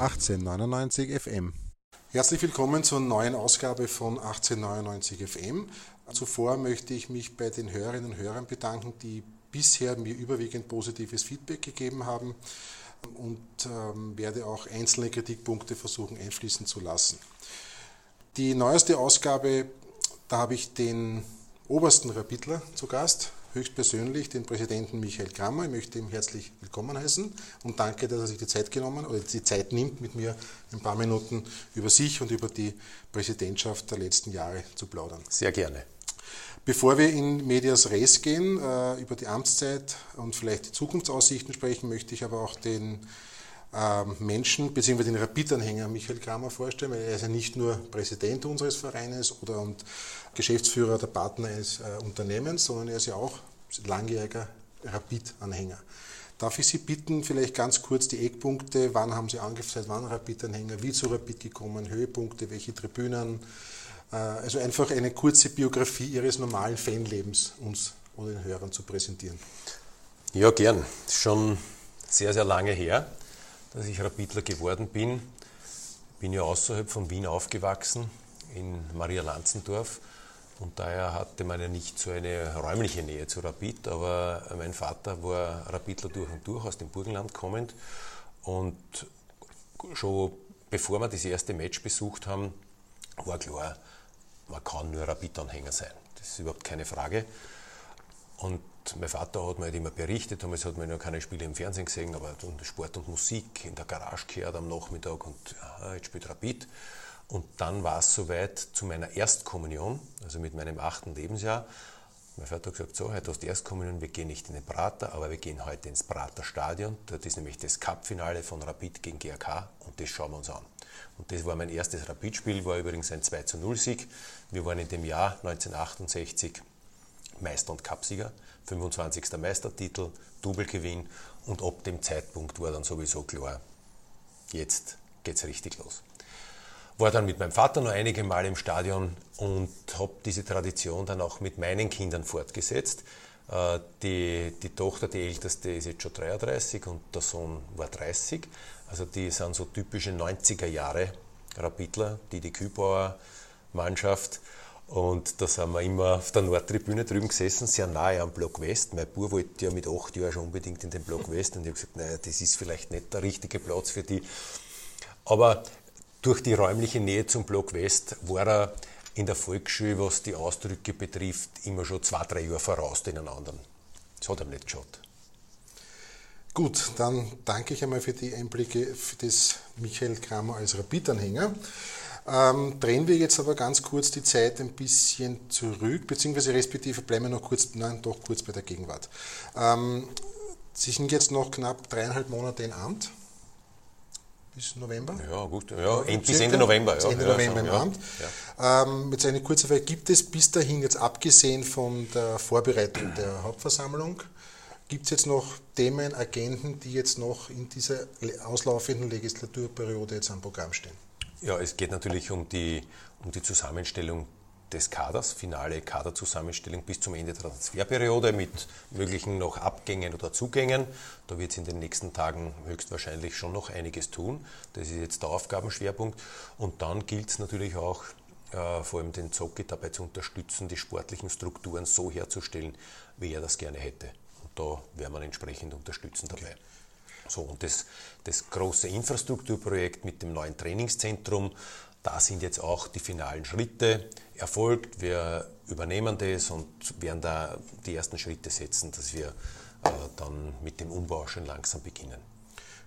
1899 FM. Herzlich willkommen zur neuen Ausgabe von 1899 FM. Zuvor möchte ich mich bei den Hörerinnen und Hörern bedanken, die bisher mir überwiegend positives Feedback gegeben haben und ähm, werde auch einzelne Kritikpunkte versuchen einfließen zu lassen. Die neueste Ausgabe, da habe ich den obersten Rapidler zu Gast, höchstpersönlich den Präsidenten Michael Kramer. Ich möchte ihm herzlich willkommen heißen und danke, dass er sich die Zeit genommen oder die Zeit nimmt, mit mir ein paar Minuten über sich und über die Präsidentschaft der letzten Jahre zu plaudern. Sehr gerne. Bevor wir in Medias Res gehen, äh, über die Amtszeit und vielleicht die Zukunftsaussichten sprechen, möchte ich aber auch den ähm, Menschen bzw. den Rapid-Anhänger Michael Kramer vorstellen, weil er ist ja nicht nur Präsident unseres Vereines oder und Geschäftsführer der Partner eines äh, Unternehmens, sondern er ist ja auch langjähriger Rapid-Anhänger. Darf ich Sie bitten, vielleicht ganz kurz die Eckpunkte, wann haben Sie angefangen, seit wann Rapid-Anhänger, wie zu Rapid gekommen, Höhepunkte, welche Tribünen, äh, also einfach eine kurze Biografie Ihres normalen Fanlebens uns oder den Hörern zu präsentieren. Ja, gern. Schon sehr, sehr lange her dass ich Rapidler geworden bin. Bin ja außerhalb von Wien aufgewachsen, in Maria Lanzendorf. Und daher hatte man ja nicht so eine räumliche Nähe zu Rapid, aber mein Vater war Rapidler durch und durch, aus dem Burgenland kommend. Und schon bevor wir das erste Match besucht haben, war klar, man kann nur Rapid-Anhänger sein. Das ist überhaupt keine Frage. Und mein Vater hat mir halt immer berichtet, damals hat man ja keine Spiele im Fernsehen gesehen, aber Sport und Musik in der Garage gehört am Nachmittag und ja, jetzt spielt Rapid. Und dann war es soweit zu meiner Erstkommunion, also mit meinem achten Lebensjahr. Mein Vater hat gesagt, so, heute hast du Erstkommunion, wir gehen nicht in den Prater, aber wir gehen heute ins Prater Stadion. Dort ist nämlich das Cup-Finale von Rapid gegen GRK und das schauen wir uns an. Und das war mein erstes Rapid-Spiel, war übrigens ein 2 0 Sieg. Wir waren in dem Jahr 1968 Meister und Cupsieger, 25. Meistertitel, Doublegewinn und ab dem Zeitpunkt war dann sowieso klar, jetzt geht's richtig los. War dann mit meinem Vater noch einige Mal im Stadion und habe diese Tradition dann auch mit meinen Kindern fortgesetzt. Äh, die, die Tochter, die älteste, ist jetzt schon 33 und der Sohn war 30. Also die sind so typische 90er Jahre Rapidler, die die Kübauer Mannschaft. Und da sind wir immer auf der Nordtribüne drüben gesessen, sehr nahe am Block West. Mein Bub wollte ja mit acht Jahren schon unbedingt in den Block West und ich habe gesagt, naja, das ist vielleicht nicht der richtige Platz für die. Aber durch die räumliche Nähe zum Block West war er in der Volksschule, was die Ausdrücke betrifft, immer schon zwei, drei Jahre voraus den anderen. Das hat er nicht geschaut. Gut, dann danke ich einmal für die Einblicke des Michael Kramer als Rapid-Anhänger. Ähm, drehen wir jetzt aber ganz kurz die Zeit ein bisschen zurück, beziehungsweise respektive bleiben wir noch kurz, nein, doch kurz bei der Gegenwart. Ähm, Sie sind jetzt noch knapp dreieinhalb Monate in Amt. Bis November? Ja, gut. Ja, ja bis Ende November. Bis Ende ja, November im ja, Amt. Ja. Ähm, jetzt eine kurze Frage. Gibt es bis dahin, jetzt abgesehen von der Vorbereitung der Hauptversammlung, gibt es jetzt noch Themen, Agenten, die jetzt noch in dieser auslaufenden Legislaturperiode jetzt am Programm stehen? Ja, es geht natürlich um die, um die Zusammenstellung des Kaders, finale Kaderzusammenstellung bis zum Ende der Transferperiode mit möglichen noch Abgängen oder Zugängen. Da wird es in den nächsten Tagen höchstwahrscheinlich schon noch einiges tun. Das ist jetzt der Aufgabenschwerpunkt. Und dann gilt es natürlich auch, äh, vor allem den Zocki dabei zu unterstützen, die sportlichen Strukturen so herzustellen, wie er das gerne hätte. Und da werden wir entsprechend unterstützen dabei. Okay. So, und das, das große Infrastrukturprojekt mit dem neuen Trainingszentrum, da sind jetzt auch die finalen Schritte erfolgt. Wir übernehmen das und werden da die ersten Schritte setzen, dass wir äh, dann mit dem Umbau schon langsam beginnen.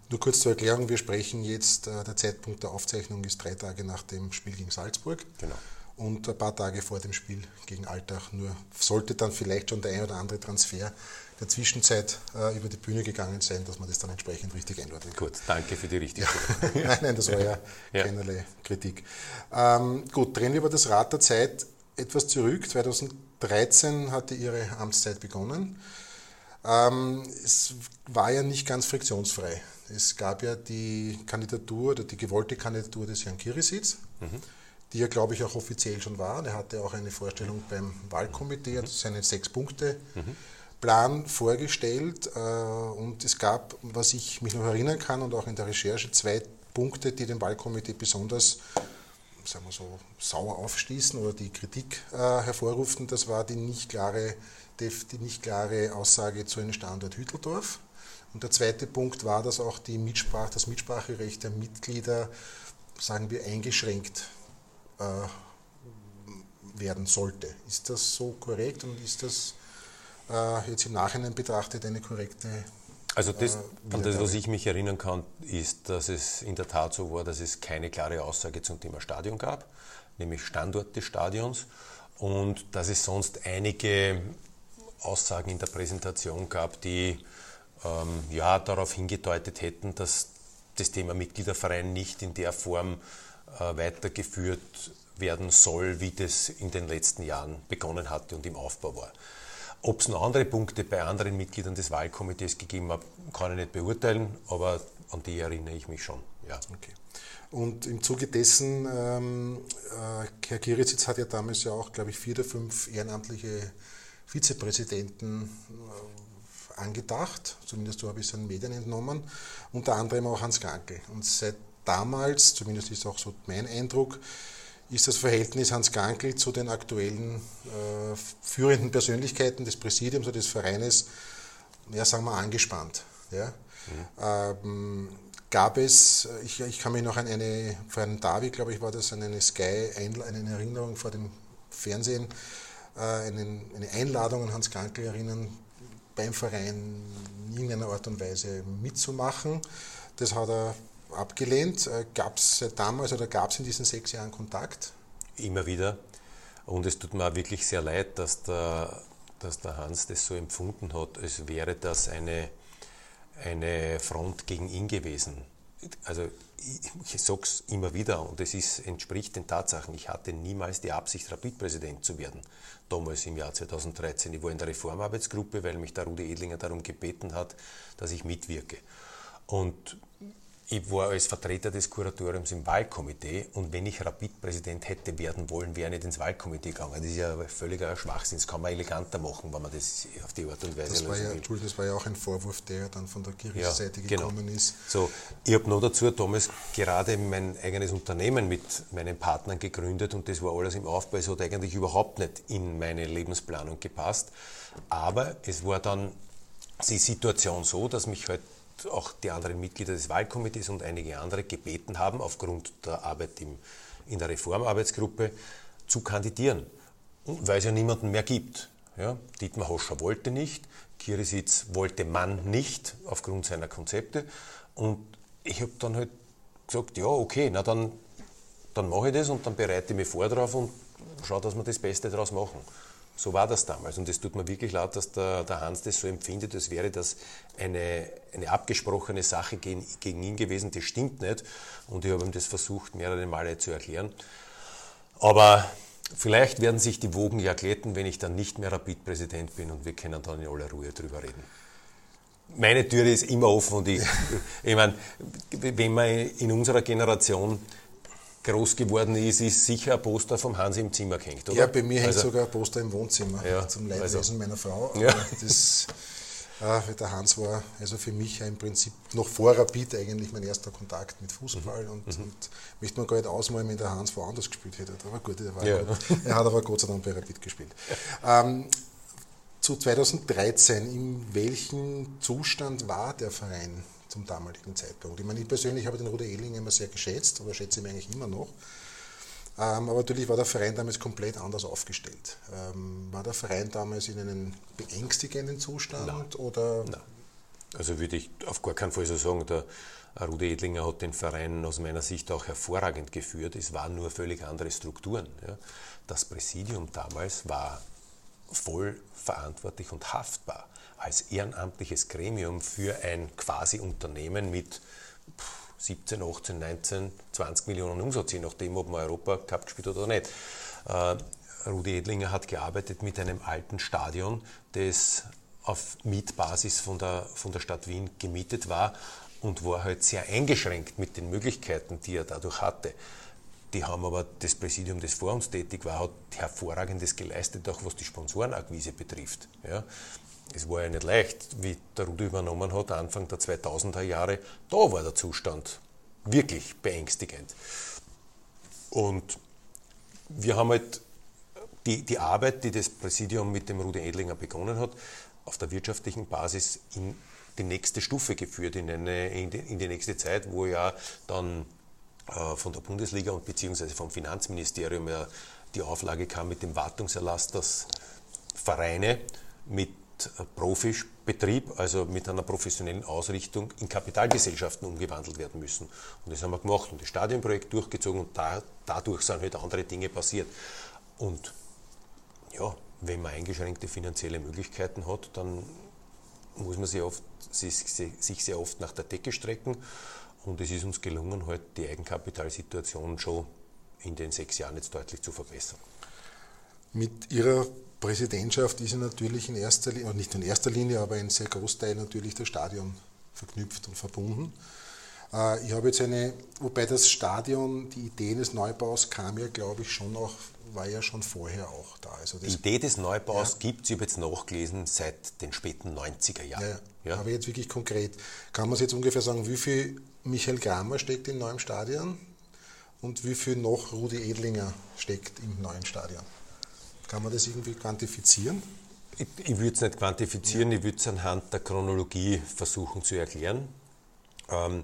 Nur kurz zur Erklärung, wir sprechen jetzt, äh, der Zeitpunkt der Aufzeichnung ist drei Tage nach dem Spiel gegen Salzburg. Genau. Und ein paar Tage vor dem Spiel gegen Altach. Nur sollte dann vielleicht schon der ein oder andere Transfer der Zwischenzeit äh, über die Bühne gegangen sein, dass man das dann entsprechend richtig einordnen kann. Gut, danke für die richtige ja. Nein, nein, das war ja, ja. keinerlei Kritik. Ähm, gut, drehen wir aber das Rad der Zeit etwas zurück. 2013 hatte Ihre Amtszeit begonnen. Ähm, es war ja nicht ganz friktionsfrei. Es gab ja die Kandidatur oder die gewollte Kandidatur des Herrn Kirisitz. Mhm die ja, glaube ich, auch offiziell schon war. Er hatte auch eine Vorstellung beim Wahlkomitee, hat seine sechs Punkte mhm. Plan vorgestellt äh, und es gab, was ich mich noch erinnern kann und auch in der Recherche, zwei Punkte, die dem Wahlkomitee besonders sagen wir so, sauer aufstießen oder die Kritik äh, hervorrufen, das war die nicht, klare, die nicht klare Aussage zu einem Standort Hütteldorf. Und der zweite Punkt war, dass auch die Mitsprach, das Mitspracherecht der Mitglieder, sagen wir, eingeschränkt äh, werden sollte. Ist das so korrekt und ist das äh, jetzt im Nachhinein betrachtet eine korrekte also das, an das, was ich mich erinnern kann, ist, dass es in der Tat so war, dass es keine klare Aussage zum Thema Stadion gab, nämlich Standort des Stadions, und dass es sonst einige Aussagen in der Präsentation gab, die ähm, ja darauf hingedeutet hätten, dass das Thema Mitgliederverein nicht in der Form äh, weitergeführt werden soll, wie das in den letzten Jahren begonnen hatte und im Aufbau war. Ob es noch andere Punkte bei anderen Mitgliedern des Wahlkomitees gegeben hat, kann ich nicht beurteilen, aber an die erinnere ich mich schon. Ja. Okay. Und im Zuge dessen, ähm, äh, Herr Kirizitz hat ja damals ja auch, glaube ich, vier oder fünf ehrenamtliche Vizepräsidenten äh, angedacht, zumindest so habe ich es an Medien entnommen, unter anderem auch Hans Krankel. Und seit damals, zumindest ist auch so mein Eindruck, ist das Verhältnis Hans Gankl zu den aktuellen äh, führenden Persönlichkeiten des Präsidiums oder des Vereines, ja, sagen wir, angespannt. Ja? Mhm. Ähm, gab es, ich, ich, kann mich noch an eine, vor einem David, glaube ich, war das, an eine Sky, eine Erinnerung vor dem Fernsehen, äh, einen, eine Einladung an Hans Gankl erinnern, beim Verein in irgendeiner Art und Weise mitzumachen. Das hat er abgelehnt. Äh, gab es damals oder gab es in diesen sechs Jahren Kontakt? Immer wieder. Und es tut mir wirklich sehr leid, dass der, dass der Hans das so empfunden hat, als wäre das eine, eine Front gegen ihn gewesen. Also ich, ich sage es immer wieder und es ist, entspricht den Tatsachen. Ich hatte niemals die Absicht, Rapid-Präsident zu werden, damals im Jahr 2013. Ich war in der Reformarbeitsgruppe, weil mich der Rudi Edlinger darum gebeten hat, dass ich mitwirke. Und ich war als Vertreter des Kuratoriums im Wahlkomitee und wenn ich Rapid-Präsident hätte werden wollen, wäre ich nicht ins Wahlkomitee gegangen. Das ist ja völliger Schwachsinn. Das kann man eleganter machen, wenn man das auf die Art und Weise das war ja, will. Das war ja auch ein Vorwurf, der dann von der Kirchenseite ja, genau. gekommen ist. So, ich habe noch dazu damals gerade mein eigenes Unternehmen mit meinen Partnern gegründet und das war alles im Aufbau. Es hat eigentlich überhaupt nicht in meine Lebensplanung gepasst. Aber es war dann die Situation so, dass mich halt auch die anderen Mitglieder des Wahlkomitees und einige andere gebeten haben, aufgrund der Arbeit im, in der Reformarbeitsgruppe zu kandidieren, weil es ja niemanden mehr gibt. Ja, Dietmar Hoscher wollte nicht, Kirisitz wollte man nicht aufgrund seiner Konzepte und ich habe dann halt gesagt, ja okay, na dann, dann mache ich das und dann bereite ich mich vor drauf und schaue, dass wir das Beste daraus machen. So war das damals. Und es tut mir wirklich leid, dass der, der, Hans das so empfindet, als wäre das eine, eine abgesprochene Sache gegen, gegen ihn gewesen. Das stimmt nicht. Und ich habe ihm das versucht, mehrere Male zu erklären. Aber vielleicht werden sich die Wogen ja glätten, wenn ich dann nicht mehr Rapid-Präsident bin und wir können dann in aller Ruhe drüber reden. Meine Tür ist immer offen und ich, ich meine, wenn man in unserer Generation groß geworden ist, ist sicher ein Poster vom Hans im Zimmer gehängt, oder? Ja, bei mir hängt also, sogar ein Poster im Wohnzimmer ja, zum Leidwesen also, meiner Frau. Ja. Das, äh, der Hans war also für mich ja im Prinzip noch vor Rapid eigentlich mein erster Kontakt mit Fußball mhm. und, mhm. und möchte man gar nicht ausmalen, wenn der Hans woanders gespielt hätte. Aber gut, er, war ja. gut. er hat aber Gott sei Dank bei Rapid gespielt. Ähm, zu 2013, in welchem Zustand war der Verein? Zum damaligen Zeitpunkt. Ich meine, ich persönlich habe den Rudi Ehling immer sehr geschätzt oder schätze ihn eigentlich immer noch. Ähm, aber natürlich war der Verein damals komplett anders aufgestellt. Ähm, war der Verein damals in einem beängstigenden Zustand? Nein. Oder? Nein. Also würde ich auf gar keinen Fall so sagen. Der Rudi Edlinger hat den Verein aus meiner Sicht auch hervorragend geführt. Es waren nur völlig andere Strukturen. Ja. Das Präsidium damals war voll verantwortlich und haftbar als ehrenamtliches Gremium für ein quasi Unternehmen mit 17, 18, 19, 20 Millionen Umsatz, je nachdem, ob man Europa Cup gespielt hat oder nicht. Äh, Rudi Edlinger hat gearbeitet mit einem alten Stadion, das auf Mietbasis von der, von der Stadt Wien gemietet war und war halt sehr eingeschränkt mit den Möglichkeiten, die er dadurch hatte. Die haben aber das Präsidium, das vor uns tätig war, hat hervorragendes geleistet, auch was die Sponsorenakquise betrifft. Ja es war ja nicht leicht, wie der Rudi übernommen hat, Anfang der 2000er Jahre, da war der Zustand wirklich beängstigend. Und wir haben halt die, die Arbeit, die das Präsidium mit dem Rudi Edlinger begonnen hat, auf der wirtschaftlichen Basis in die nächste Stufe geführt, in, eine, in, die, in die nächste Zeit, wo ja dann äh, von der Bundesliga und beziehungsweise vom Finanzministerium ja die Auflage kam mit dem Wartungserlass, dass Vereine mit Profibetrieb, also mit einer professionellen Ausrichtung, in Kapitalgesellschaften umgewandelt werden müssen. Und das haben wir gemacht und das Stadionprojekt durchgezogen und da, dadurch sind halt andere Dinge passiert. Und ja, wenn man eingeschränkte finanzielle Möglichkeiten hat, dann muss man sich, oft, sich, sich sehr oft nach der Decke strecken. Und es ist uns gelungen, halt die Eigenkapitalsituation schon in den sechs Jahren jetzt deutlich zu verbessern. Mit Ihrer Präsidentschaft ist ja natürlich in erster Linie, nicht in erster Linie, aber in sehr Großteil natürlich das Stadion verknüpft und verbunden. Äh, ich habe jetzt eine, wobei das Stadion, die Idee des Neubaus kam ja, glaube ich, schon auch, war ja schon vorher auch da. Also die Idee des Neubaus ja. gibt es, ich habe jetzt nachgelesen, seit den späten 90er Jahren. Ja, ja. Aber jetzt wirklich konkret, kann man jetzt ungefähr sagen, wie viel Michael Kramer steckt im neuen Stadion und wie viel noch Rudi Edlinger steckt im neuen Stadion? Kann man das irgendwie quantifizieren? Ich, ich würde es nicht quantifizieren, ja. ich würde es anhand der Chronologie versuchen zu erklären. Ähm,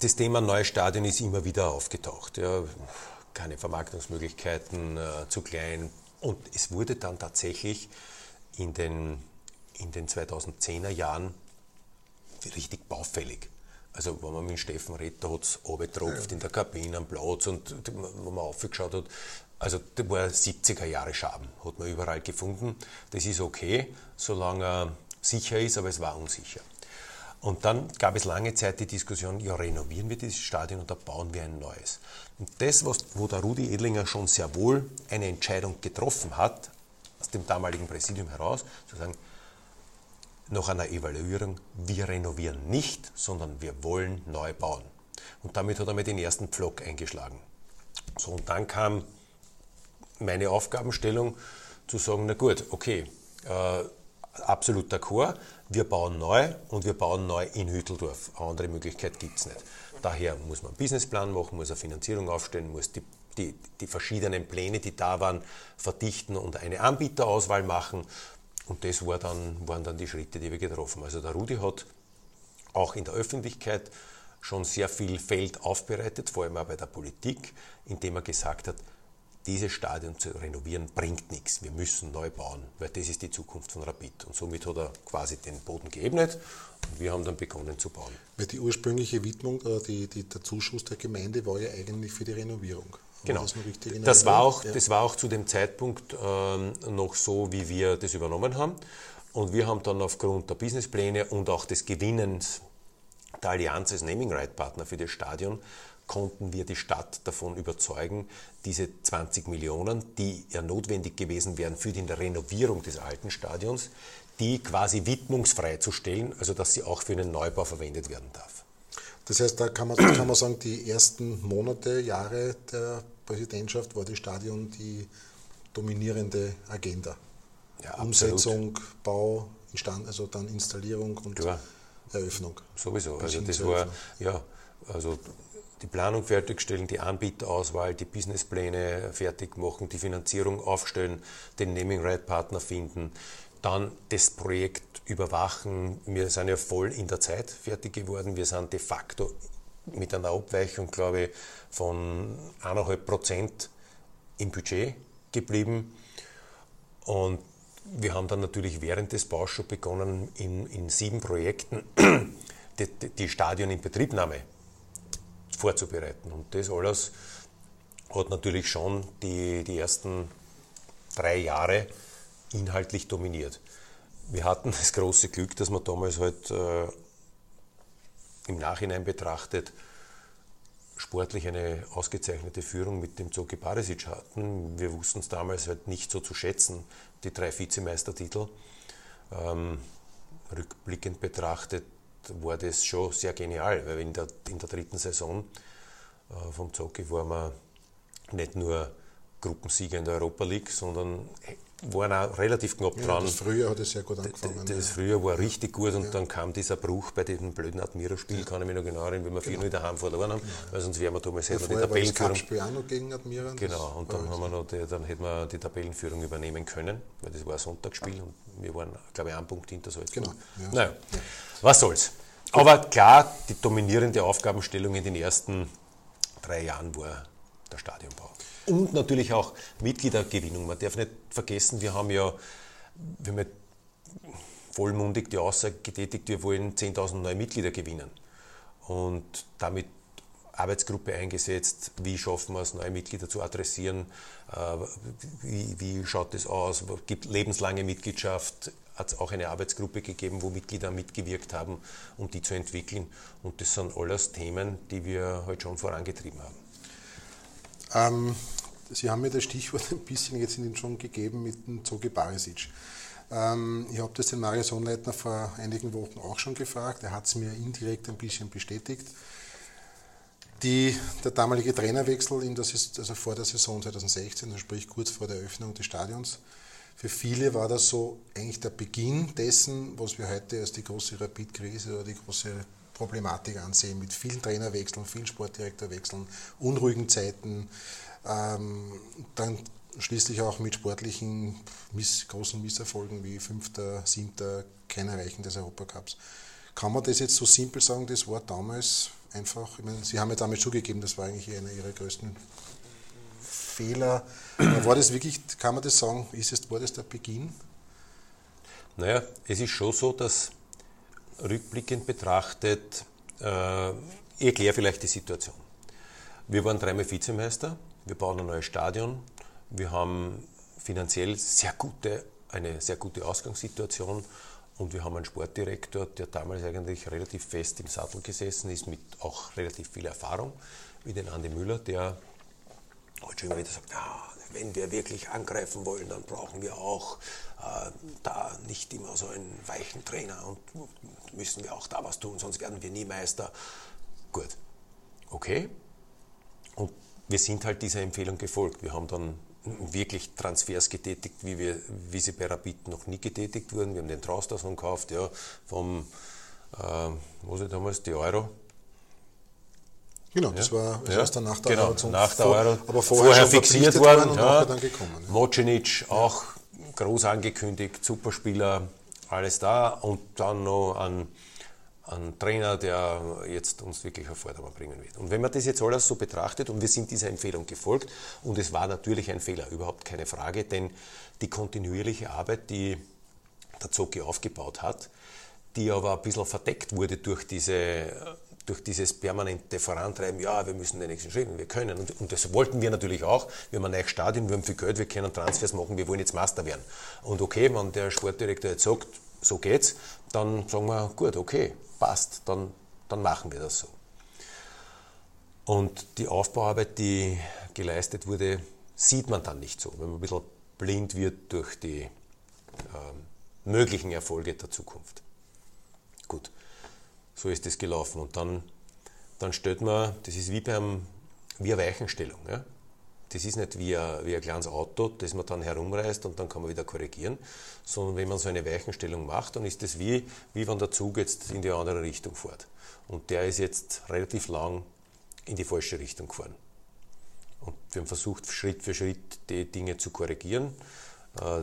das Thema Neustadien ist immer wieder aufgetaucht. Ja. Keine Vermarktungsmöglichkeiten, äh, zu klein. Und es wurde dann tatsächlich in den, in den 2010er Jahren richtig baufällig. Also wenn man mit Steffen redet, da hat es runtergetropft ja. in der Kabine am Platz und wenn man aufgeschaut hat, also das war 70er Jahre Schaben, hat man überall gefunden. Das ist okay, solange er sicher ist, aber es war unsicher. Und dann gab es lange Zeit die Diskussion, ja, renovieren wir dieses Stadion oder bauen wir ein neues. Und das, was, wo der Rudi Edlinger schon sehr wohl eine Entscheidung getroffen hat, aus dem damaligen Präsidium heraus, zu sagen, nach einer Evaluierung, wir renovieren nicht, sondern wir wollen neu bauen. Und damit hat er mir den ersten Pflock eingeschlagen. So, und dann kam meine Aufgabenstellung zu sagen, na gut, okay, äh, absolut d'accord, wir bauen neu und wir bauen neu in Hütteldorf. Eine andere Möglichkeit gibt es nicht. Daher muss man einen Businessplan machen, muss eine Finanzierung aufstellen, muss die, die, die verschiedenen Pläne, die da waren, verdichten und eine Anbieterauswahl machen. Und das war dann, waren dann die Schritte, die wir getroffen haben. Also der Rudi hat auch in der Öffentlichkeit schon sehr viel Feld aufbereitet, vor allem auch bei der Politik, indem er gesagt hat, dieses Stadion zu renovieren bringt nichts. Wir müssen neu bauen, weil das ist die Zukunft von Rapid. Und somit hat er quasi den Boden geebnet und wir haben dann begonnen zu bauen. Weil die ursprüngliche Widmung, äh, die, die, der Zuschuss der Gemeinde war ja eigentlich für die Renovierung. Genau. Das, das, war auch, ja. das war auch zu dem Zeitpunkt ähm, noch so, wie wir das übernommen haben. Und wir haben dann aufgrund der Businesspläne und auch des Gewinnens der Allianz als Naming Right Partner für das Stadion konnten wir die Stadt davon überzeugen, diese 20 Millionen, die ja notwendig gewesen wären für die Renovierung des alten Stadions, die quasi widmungsfrei zu stellen, also dass sie auch für einen Neubau verwendet werden darf. Das heißt, da kann man, kann man sagen, die ersten Monate, Jahre der Präsidentschaft war das Stadion die dominierende Agenda. Ja, Umsetzung, Bau, Instand, also dann Installierung und Klar. Eröffnung. Sowieso. Also das war, ja, also die Planung fertigstellen, die Anbieterauswahl, die Businesspläne fertig machen, die Finanzierung aufstellen, den Naming Right Partner finden, dann das Projekt überwachen. Wir sind ja voll in der Zeit fertig geworden. Wir sind de facto mit einer Abweichung, glaube ich, von 1,5 Prozent im Budget geblieben. Und wir haben dann natürlich während des Baus schon begonnen, in, in sieben Projekten die, die Stadion in Betriebnahme vorzubereiten. Und das alles hat natürlich schon die, die ersten drei Jahre inhaltlich dominiert. Wir hatten das große Glück, dass wir damals halt äh, im Nachhinein betrachtet sportlich eine ausgezeichnete Führung mit dem Zoki Barisic hatten. Wir wussten es damals halt nicht so zu schätzen, die drei Vizemeistertitel. Ähm, rückblickend betrachtet war das schon sehr genial, weil in der, in der dritten Saison äh, vom Zocki waren wir nicht nur Gruppensieger in der Europa League, sondern waren auch relativ knapp Ja, dran. das Frühjahr hat es sehr gut angefangen. d- Das Frühjahr war richtig gut und dann kam dieser Bruch bei diesem blöden Admira-Spiel, kann ich mich noch genau erinnern, wie wir 4-0 daheim verloren haben, weil sonst wären wir damals ja. hätten wir die das Tabellenführung. Cup-Spiel auch noch gegen Admira. das Genau, und dann, haben wir noch die, dann hätten wir die Tabellenführung übernehmen können, weil das war ein Sonntagsspiel und wir waren, glaube ich, einen Punkt hinter Salzburg. Genau, ja. Naja, was soll's. Aber klar, die dominierende Aufgabenstellung in den ersten drei Jahren war der Stadionbau. Und natürlich auch Mitgliedergewinnung. Man darf nicht vergessen, wir haben ja, wir haben ja vollmundig die Aussage getätigt, wir wollen 10.000 neue Mitglieder gewinnen. Und damit Arbeitsgruppe eingesetzt, wie schaffen wir es, neue Mitglieder zu adressieren, äh, wie, wie schaut es aus, gibt lebenslange Mitgliedschaft, hat es auch eine Arbeitsgruppe gegeben, wo Mitglieder mitgewirkt haben, um die zu entwickeln. Und das sind alles Themen, die wir heute schon vorangetrieben haben. Ähm, Sie haben mir das Stichwort ein bisschen jetzt Ihnen schon gegeben mit dem Zogi Barisic. Ähm, ich habe das den Mario Sonnleitner vor einigen Wochen auch schon gefragt. Er hat es mir indirekt ein bisschen bestätigt. Die, der damalige Trainerwechsel in ist, also vor der Saison 2016, also sprich kurz vor der Eröffnung des Stadions, für viele war das so eigentlich der Beginn dessen, was wir heute als die große Rapid-Krise oder die große Problematik ansehen, mit vielen Trainerwechseln, vielen Sportdirektorwechseln, unruhigen Zeiten, ähm, dann schließlich auch mit sportlichen Miss, großen Misserfolgen wie fünfter, siebter, kein Erreichen des Europacups. Kann man das jetzt so simpel sagen, das war damals einfach, ich meine, Sie haben ja damals zugegeben, das war eigentlich einer Ihrer größten Fehler. War das wirklich, kann man das sagen, ist es, war das der Beginn? Naja, es ist schon so, dass rückblickend betrachtet, äh, ich erkläre vielleicht die Situation. Wir waren dreimal Vizemeister, wir bauen ein neues Stadion, wir haben finanziell sehr gute, eine sehr gute Ausgangssituation und wir haben einen Sportdirektor, der damals eigentlich relativ fest im Sattel gesessen ist, mit auch relativ viel Erfahrung, wie den Andi Müller, der heute schon immer wieder sagt, ja, wenn wir wirklich angreifen wollen, dann brauchen wir auch äh, da nicht immer so einen weichen Trainer und müssen wir auch da was tun, sonst werden wir nie Meister. Gut, okay. Und wir sind halt dieser Empfehlung gefolgt. Wir haben dann wirklich Transfers getätigt, wie, wir, wie sie bei Rapid noch nie getätigt wurden. Wir haben den Traustason gekauft, ja, vom, äh, was ich damals, die Euro. Genau, das war Ja, erst dann nach der genau, Euro nach der Euro, aber vorher, schon fixiert worden. und ja. dann gekommen. Ja. Mocinic auch groß angekündigt, Superspieler, alles da und dann noch ein, ein Trainer, der jetzt uns wirklich auf Vordermann bringen wird. Und wenn man das jetzt alles so betrachtet und wir sind dieser Empfehlung gefolgt und es war natürlich ein Fehler, überhaupt keine Frage, denn die kontinuierliche Arbeit, die der Zoki aufgebaut hat, die aber ein bisschen verdeckt wurde durch, diese, durch dieses permanente Vorantreiben, ja, wir müssen den nächsten Schritt, wir können. Und, und das wollten wir natürlich auch. Wir haben ein neues Stadion, wir haben viel Geld, wir können Transfers machen, wir wollen jetzt Master werden. Und okay, wenn der Sportdirektor jetzt sagt, so geht's, dann sagen wir, gut, okay, passt, dann, dann machen wir das so. Und die Aufbauarbeit, die geleistet wurde, sieht man dann nicht so, wenn man ein bisschen blind wird durch die ähm, möglichen Erfolge der Zukunft. Gut, so ist das gelaufen. Und dann, dann stellt man, das ist wie, beim, wie eine Weichenstellung. Ja? Das ist nicht wie ein, wie ein kleines Auto, das man dann herumreißt und dann kann man wieder korrigieren, sondern wenn man so eine Weichenstellung macht, dann ist das wie, wie wenn der Zug jetzt in die andere Richtung fährt. Und der ist jetzt relativ lang in die falsche Richtung gefahren. Und wir haben versucht, Schritt für Schritt die Dinge zu korrigieren. Äh,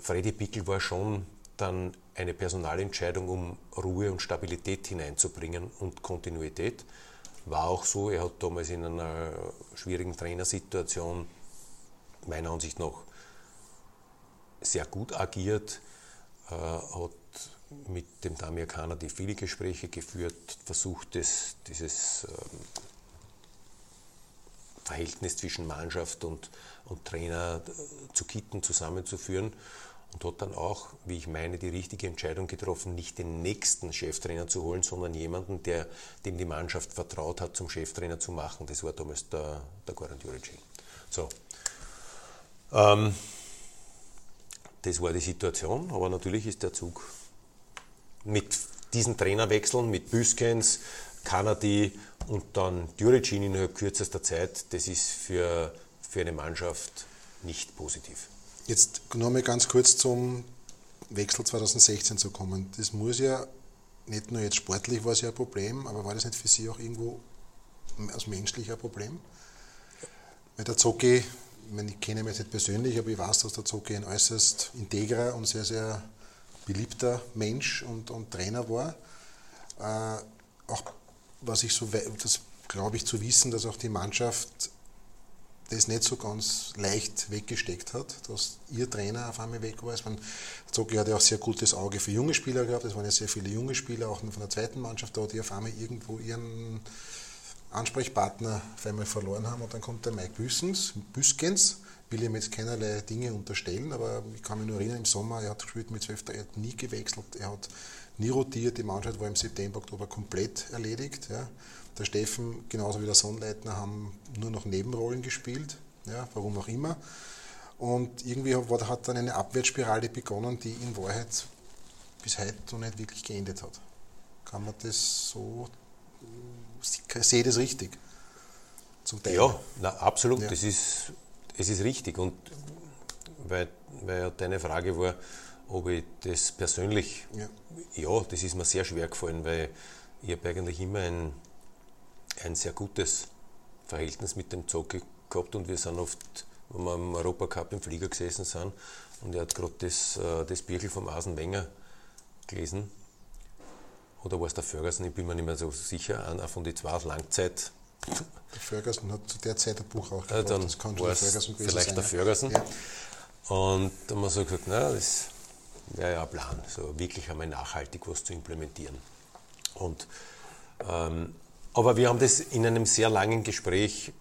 Freddy Pickel war schon dann eine Personalentscheidung, um Ruhe und Stabilität hineinzubringen und Kontinuität. War auch so, er hat damals in einer schwierigen Trainersituation meiner Ansicht nach sehr gut agiert, äh, hat mit dem Damir Kanadi viele Gespräche geführt, versucht es, dieses ähm, Verhältnis zwischen Mannschaft und, und Trainer äh, zu kitten, zusammenzuführen und hat dann auch, wie ich meine, die richtige Entscheidung getroffen, nicht den nächsten Cheftrainer zu holen, sondern jemanden, der, dem die Mannschaft vertraut hat, zum Cheftrainer zu machen. Das war damals der, der Goran Juricin. So. Ähm, das war die Situation, aber natürlich ist der Zug mit diesen Trainerwechseln, mit Büskens, Kanadi und dann Djuricin innerhalb kürzester Zeit, das ist für, für eine Mannschaft nicht positiv. Jetzt nur mal ganz kurz zum Wechsel 2016 zu kommen. Das muss ja nicht nur jetzt sportlich war es ja ein Problem, aber war das nicht für Sie auch irgendwo als menschlicher Problem? Weil der Zocki, ich, meine, ich kenne ihn jetzt nicht persönlich, aber ich weiß, dass der Zocki ein äußerst integrer und sehr, sehr beliebter Mensch und, und Trainer war. Äh, auch was ich so, das glaube ich zu wissen, dass auch die Mannschaft das nicht so ganz leicht weggesteckt hat, dass ihr Trainer auf einmal weg war. Ich meine, Zocki hat ja auch sehr gutes Auge für junge Spieler gehabt, es waren ja sehr viele junge Spieler, auch von der zweiten Mannschaft da, die auf einmal irgendwo ihren Ansprechpartner auf einmal verloren haben und dann kommt der Mike Büskens, Büskens will ihm jetzt keinerlei Dinge unterstellen, aber ich kann mich nur erinnern, im Sommer, er hat gespielt mit 12, er hat nie gewechselt, er hat nie rotiert, die Mannschaft war im September, Oktober komplett erledigt. Ja. Der Steffen, genauso wie der Sonnleitner, haben nur noch Nebenrollen gespielt, ja, warum auch immer. Und irgendwie hat dann eine Abwärtsspirale begonnen, die in Wahrheit bis heute noch nicht wirklich geendet hat. Kann man das so, ich sehe das richtig? Zum Teil. Ja, na, absolut, ja. Das ist, es ist richtig. Und weil, weil ja deine Frage war, ob ich das persönlich, ja. ja, das ist mir sehr schwer gefallen, weil ich habe eigentlich immer ein ein sehr gutes Verhältnis mit dem Zocki gehabt und wir sind oft, wenn wir im Europacup im Flieger gesessen sind und er hat gerade das, äh, das Bierchen vom Asen Wenger gelesen. Oder war es der Ferguson? Ich bin mir nicht mehr so sicher. Einer von den zwei Langzeit. Der Ferguson hat zu der Zeit ein Buch auch gebracht. Dann das kann schon der Ferguson vielleicht sein, der Ferguson. Ja. Und dann haben wir so gesagt, na, das wäre ja ein Plan, so wirklich einmal nachhaltig was zu implementieren. Und ähm, aber wir haben das in einem sehr langen Gespräch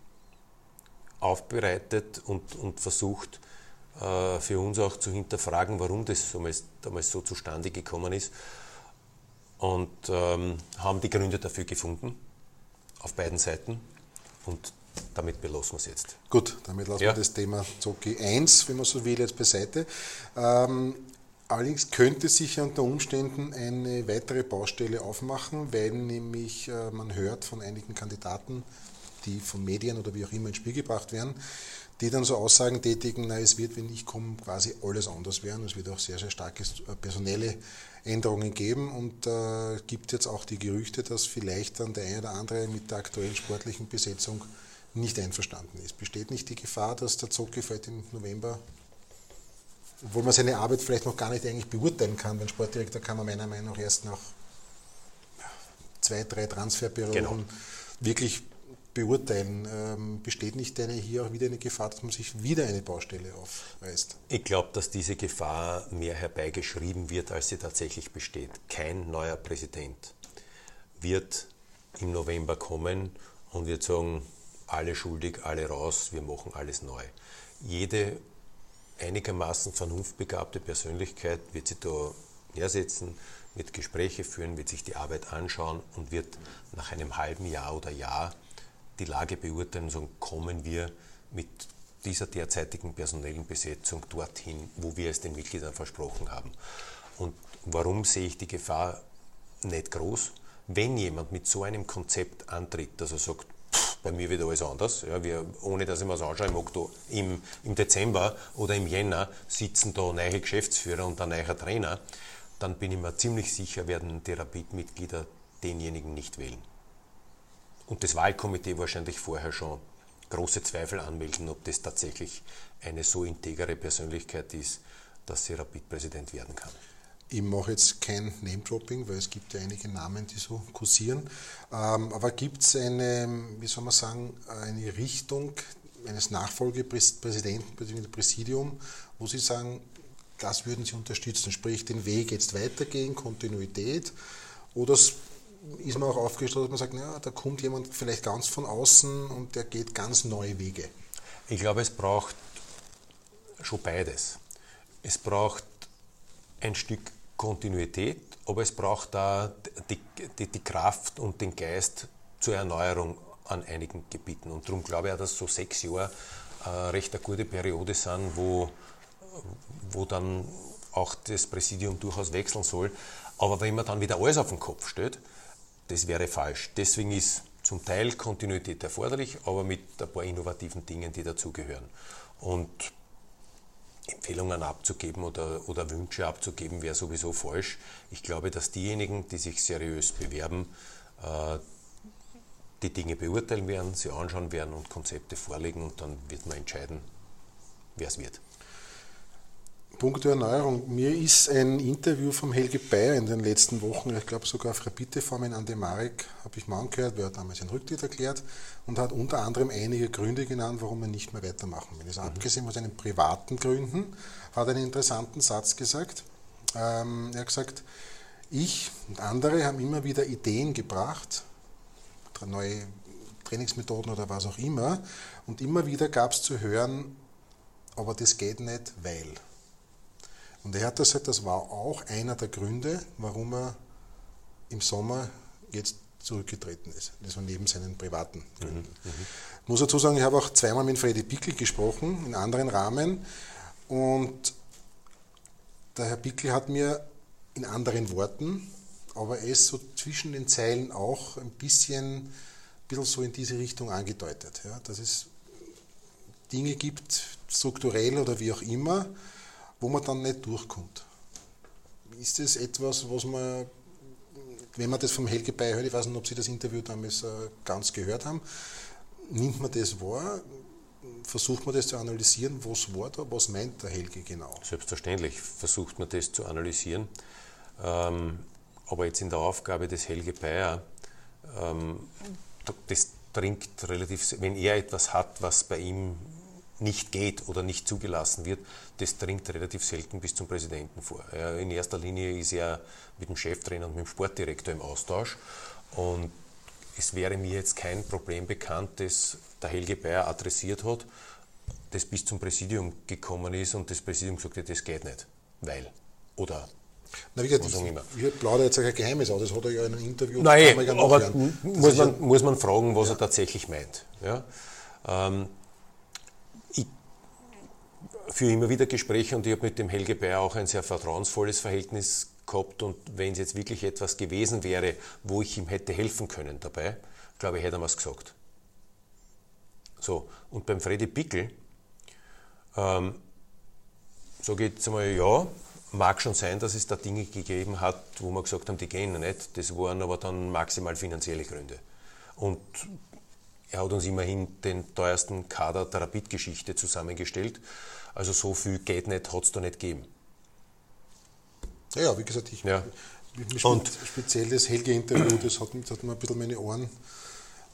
aufbereitet und, und versucht, äh, für uns auch zu hinterfragen, warum das damals, damals so zustande gekommen ist. Und ähm, haben die Gründe dafür gefunden, auf beiden Seiten. Und damit belassen wir es jetzt. Gut, damit lassen ja. wir das Thema Zocki 1, wenn man so will, jetzt beiseite. Ähm, Allerdings könnte sich unter Umständen eine weitere Baustelle aufmachen, weil nämlich äh, man hört von einigen Kandidaten, die von Medien oder wie auch immer ins Spiel gebracht werden, die dann so Aussagen tätigen, na, es wird, wenn ich komme, quasi alles anders werden. Es wird auch sehr, sehr starke äh, personelle Änderungen geben und äh, gibt jetzt auch die Gerüchte, dass vielleicht dann der eine oder andere mit der aktuellen sportlichen Besetzung nicht einverstanden ist. Besteht nicht die Gefahr, dass der Zocki vielleicht im November obwohl man seine Arbeit vielleicht noch gar nicht eigentlich beurteilen kann. Wenn Sportdirektor kann man meiner Meinung nach erst nach zwei, drei Transferperioden genau. wirklich beurteilen. Ähm, besteht nicht eine, hier auch wieder eine Gefahr, dass man sich wieder eine Baustelle aufreißt? Ich glaube, dass diese Gefahr mehr herbeigeschrieben wird, als sie tatsächlich besteht. Kein neuer Präsident wird im November kommen und wird sagen, alle schuldig, alle raus, wir machen alles neu. Jede einigermaßen vernunftbegabte Persönlichkeit wird sich da hersetzen, wird Gespräche führen, wird sich die Arbeit anschauen und wird nach einem halben Jahr oder Jahr die Lage beurteilen und sagen, kommen wir mit dieser derzeitigen personellen Besetzung dorthin, wo wir es den Mitgliedern versprochen haben. Und warum sehe ich die Gefahr nicht groß? Wenn jemand mit so einem Konzept antritt, dass er sagt, bei mir wird alles anders. Ja, wir, ohne dass ich mir das anschaue, im, Oktober, im, im Dezember oder im Jänner sitzen da neue Geschäftsführer und ein neuer Trainer, dann bin ich mir ziemlich sicher, werden die Rapid-Mitglieder denjenigen nicht wählen. Und das Wahlkomitee wahrscheinlich vorher schon große Zweifel anmelden, ob das tatsächlich eine so integere Persönlichkeit ist, dass sie Rapid-Präsident werden kann. Ich mache jetzt kein Name-Dropping, weil es gibt ja einige Namen, die so kursieren. Ähm, aber gibt es eine, wie soll man sagen, eine Richtung eines Nachfolgepräsidenten bzw. Präsidium, wo Sie sagen, das würden Sie unterstützen, sprich den Weg jetzt weitergehen, Kontinuität? Oder ist man auch aufgestellt, dass man sagt, naja, da kommt jemand vielleicht ganz von außen und der geht ganz neue Wege? Ich glaube, es braucht schon beides. Es braucht ein Stück Kontinuität, aber es braucht da die, die, die Kraft und den Geist zur Erneuerung an einigen Gebieten. Und darum glaube ich auch, dass so sechs Jahre äh, recht eine gute Periode sind, wo, wo dann auch das Präsidium durchaus wechseln soll. Aber wenn man dann wieder alles auf den Kopf stellt, das wäre falsch. Deswegen ist zum Teil Kontinuität erforderlich, aber mit ein paar innovativen Dingen, die dazugehören. Und Empfehlungen abzugeben oder, oder Wünsche abzugeben, wäre sowieso falsch. Ich glaube, dass diejenigen, die sich seriös bewerben, äh, die Dinge beurteilen werden, sie anschauen werden und Konzepte vorlegen und dann wird man entscheiden, wer es wird. Punkt der Erneuerung. Mir ist ein Interview vom Helge Bayer in den letzten Wochen, ich glaube sogar auf Rapide-Form in Andemarek, habe ich mal angehört, wer hat damals einen Rücktritt erklärt und hat unter anderem einige Gründe genannt, warum er nicht mehr weitermachen will. Also mhm. abgesehen von seinen privaten Gründen hat er einen interessanten Satz gesagt. Ähm, er hat gesagt, ich und andere haben immer wieder Ideen gebracht, neue Trainingsmethoden oder was auch immer, und immer wieder gab es zu hören, aber das geht nicht, weil. Und er hat gesagt, das war auch einer der Gründe, warum er im Sommer jetzt zurückgetreten ist. Das war neben seinen privaten Gründen. Mhm, mhm. Ich muss dazu sagen, ich habe auch zweimal mit Freddy Pickel gesprochen, in anderen Rahmen. Und der Herr Pickel hat mir in anderen Worten, aber es so zwischen den Zeilen auch ein bisschen, ein bisschen so in diese Richtung angedeutet. Ja, dass es Dinge gibt, strukturell oder wie auch immer, wo man dann nicht durchkommt. Ist das etwas, was man, wenn man das vom Helge Bay hört, ich weiß nicht, ob Sie das Interview damals äh, ganz gehört haben, nimmt man das wahr? Versucht man das zu analysieren, was war da, was meint der Helge genau? Selbstverständlich versucht man das zu analysieren. Ähm, aber jetzt in der Aufgabe des Helge Bayer, ähm, das dringt relativ, wenn er etwas hat, was bei ihm nicht geht oder nicht zugelassen wird, das dringt relativ selten bis zum Präsidenten vor. In erster Linie ist er mit dem Cheftrainer und mit dem Sportdirektor im Austausch und es wäre mir jetzt kein Problem bekannt, das der Helge Bayer adressiert hat, das bis zum Präsidium gekommen ist und das Präsidium gesagt hat, das geht nicht, weil oder na, wie gesagt, ich, ich plaudere jetzt ein Geheimnis aus, das hat er ja in einem Interview Nein, aber muss man, muss man fragen, was ja. er tatsächlich meint. Ja? Ähm, führe immer wieder Gespräche und ich habe mit dem Helge Bayer auch ein sehr vertrauensvolles Verhältnis gehabt und wenn es jetzt wirklich etwas gewesen wäre, wo ich ihm hätte helfen können dabei, glaube ich, hätte er es gesagt. So, und beim Freddy Pickel ähm, sage ich jetzt einmal, ja, mag schon sein, dass es da Dinge gegeben hat, wo wir gesagt haben, die gehen nicht. Das waren aber dann maximal finanzielle Gründe. Und er hat uns immerhin den teuersten Kader der Rapid-Geschichte zusammengestellt. Also so viel geht nicht, hat es da nicht gegeben. Ja, wie gesagt, ich, ja. und speziell das Helge-Interview, das hat, das hat mir ein bisschen meine Ohren,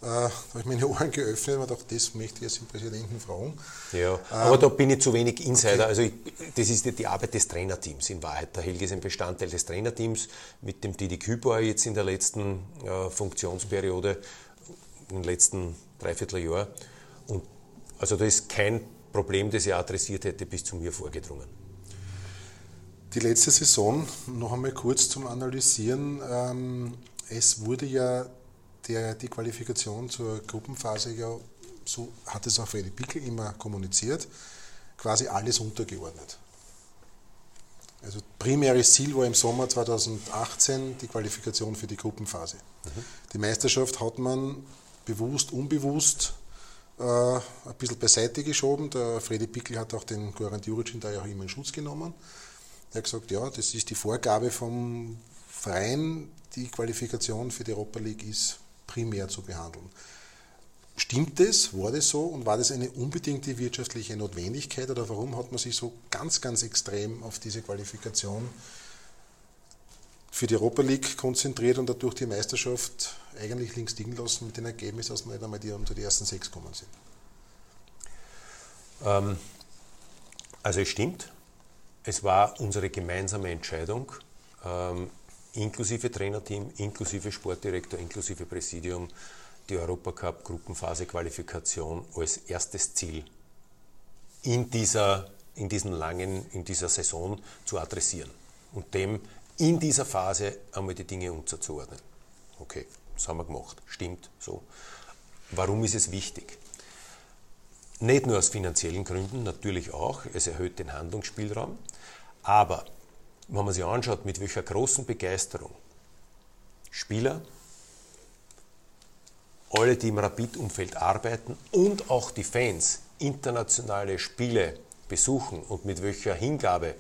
äh, habe ich meine Ohren geöffnet und dachte, das möchte ich jetzt dem Präsidenten fragen. Ja, ähm, aber da bin ich zu wenig Insider. Okay. Also ich, das ist die Arbeit des Trainerteams in Wahrheit. Der Helge ist ein Bestandteil des Trainerteams mit dem Didi Kübauer jetzt in der letzten äh, Funktionsperiode, im letzten Dreivierteljahr. Und also da ist kein Problem, das er adressiert hätte, bis zu mir vorgedrungen. Die letzte Saison, noch einmal kurz zum Analysieren. Ähm, es wurde ja der, die Qualifikation zur Gruppenphase ja, so hat es auch Freddy Pickel immer kommuniziert, quasi alles untergeordnet. Also primäres Ziel war im Sommer 2018 die Qualifikation für die Gruppenphase. Mhm. Die Meisterschaft hat man bewusst, unbewusst äh, ein bisschen beiseite geschoben. Der Freddy Pickel hat auch den Goran Djuricin da ja auch immer in Schutz genommen. Er hat gesagt, ja, das ist die Vorgabe vom Verein, die Qualifikation für die Europa League ist primär zu behandeln. Stimmt das? War das so? Und war das eine unbedingte wirtschaftliche Notwendigkeit? Oder warum hat man sich so ganz, ganz extrem auf diese Qualifikation für die Europa League konzentriert und dadurch die Meisterschaft eigentlich links liegen lassen mit dem Ergebnis, dass wir nicht einmal die, unter die ersten sechs kommen sind. Ähm, also es stimmt, es war unsere gemeinsame Entscheidung, ähm, inklusive Trainerteam, inklusive Sportdirektor, inklusive Präsidium, die Europacup Gruppenphase Qualifikation als erstes Ziel in dieser, in diesen langen, in dieser Saison zu adressieren und dem in dieser Phase einmal die Dinge unterzuordnen. Okay, das haben wir gemacht. Stimmt so. Warum ist es wichtig? Nicht nur aus finanziellen Gründen, natürlich auch. Es erhöht den Handlungsspielraum. Aber wenn man sich anschaut, mit welcher großen Begeisterung Spieler, alle, die im Rapid-Umfeld arbeiten und auch die Fans internationale Spiele besuchen und mit welcher Hingabe